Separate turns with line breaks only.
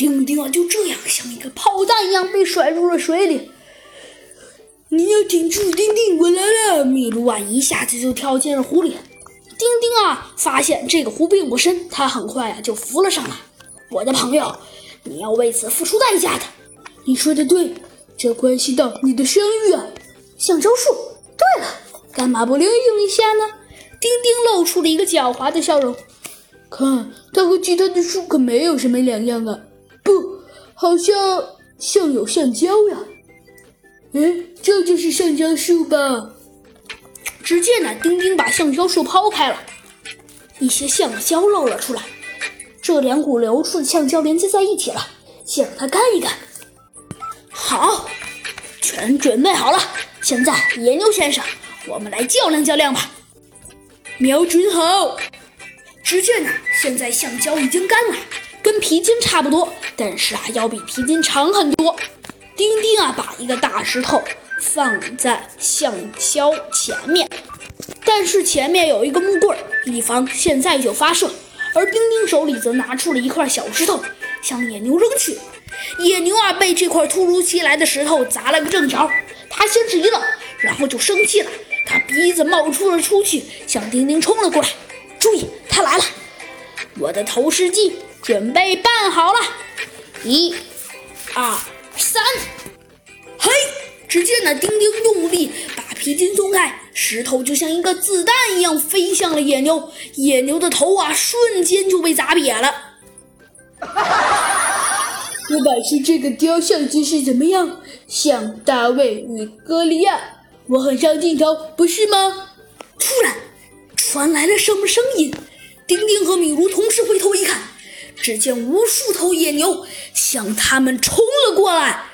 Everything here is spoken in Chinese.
丁丁啊就这样像一个炮弹一样被甩入了水里。你要挺住，丁丁，我来了！米卢啊一下子就跳进了湖里。丁丁啊发现这个湖并不深，他很快啊就浮了上来。我的朋友，你要为此付出代价的。你说的对，这关系到你的声誉啊！橡胶树。对了，干嘛不利用一下呢？丁丁露出了一个狡猾的笑容。看，它和其他的树可没有什么两样啊！好像像有橡胶呀。哎，这就是橡胶树吧？只见呢，丁丁把橡胶树抛开了，一些橡胶露了出来。这两股流出的橡胶连接在一起了，先让它干一干。好，全准备好了。现在，野牛先生，我们来较量较量吧。瞄准好！只见呢，现在橡胶已经干了，跟皮筋差不多，但是啊，要比皮筋长很多。丁丁啊，把一个大石头放在橡胶前面，但是前面有一个木棍，以防现在就发射。而丁丁手里则拿出了一块小石头，向野牛扔去。野牛啊，被这块突如其来的石头砸了个正着。他先是一愣，然后就生气了，他鼻子冒出了出去，向丁丁冲了过来。注意，他来了！我的投石机准备办好了，一、二。三，嘿！只见那丁丁用力把皮筋松开，石头就像一个子弹一样飞向了野牛。野牛的头啊，瞬间就被砸瘪了。我摆出这个雕像姿势怎么样？像大卫与歌利亚，我很上镜头，不是吗？突然传来了什么声音？丁丁和米卢同时回头。只见无数头野牛向他们冲了过来。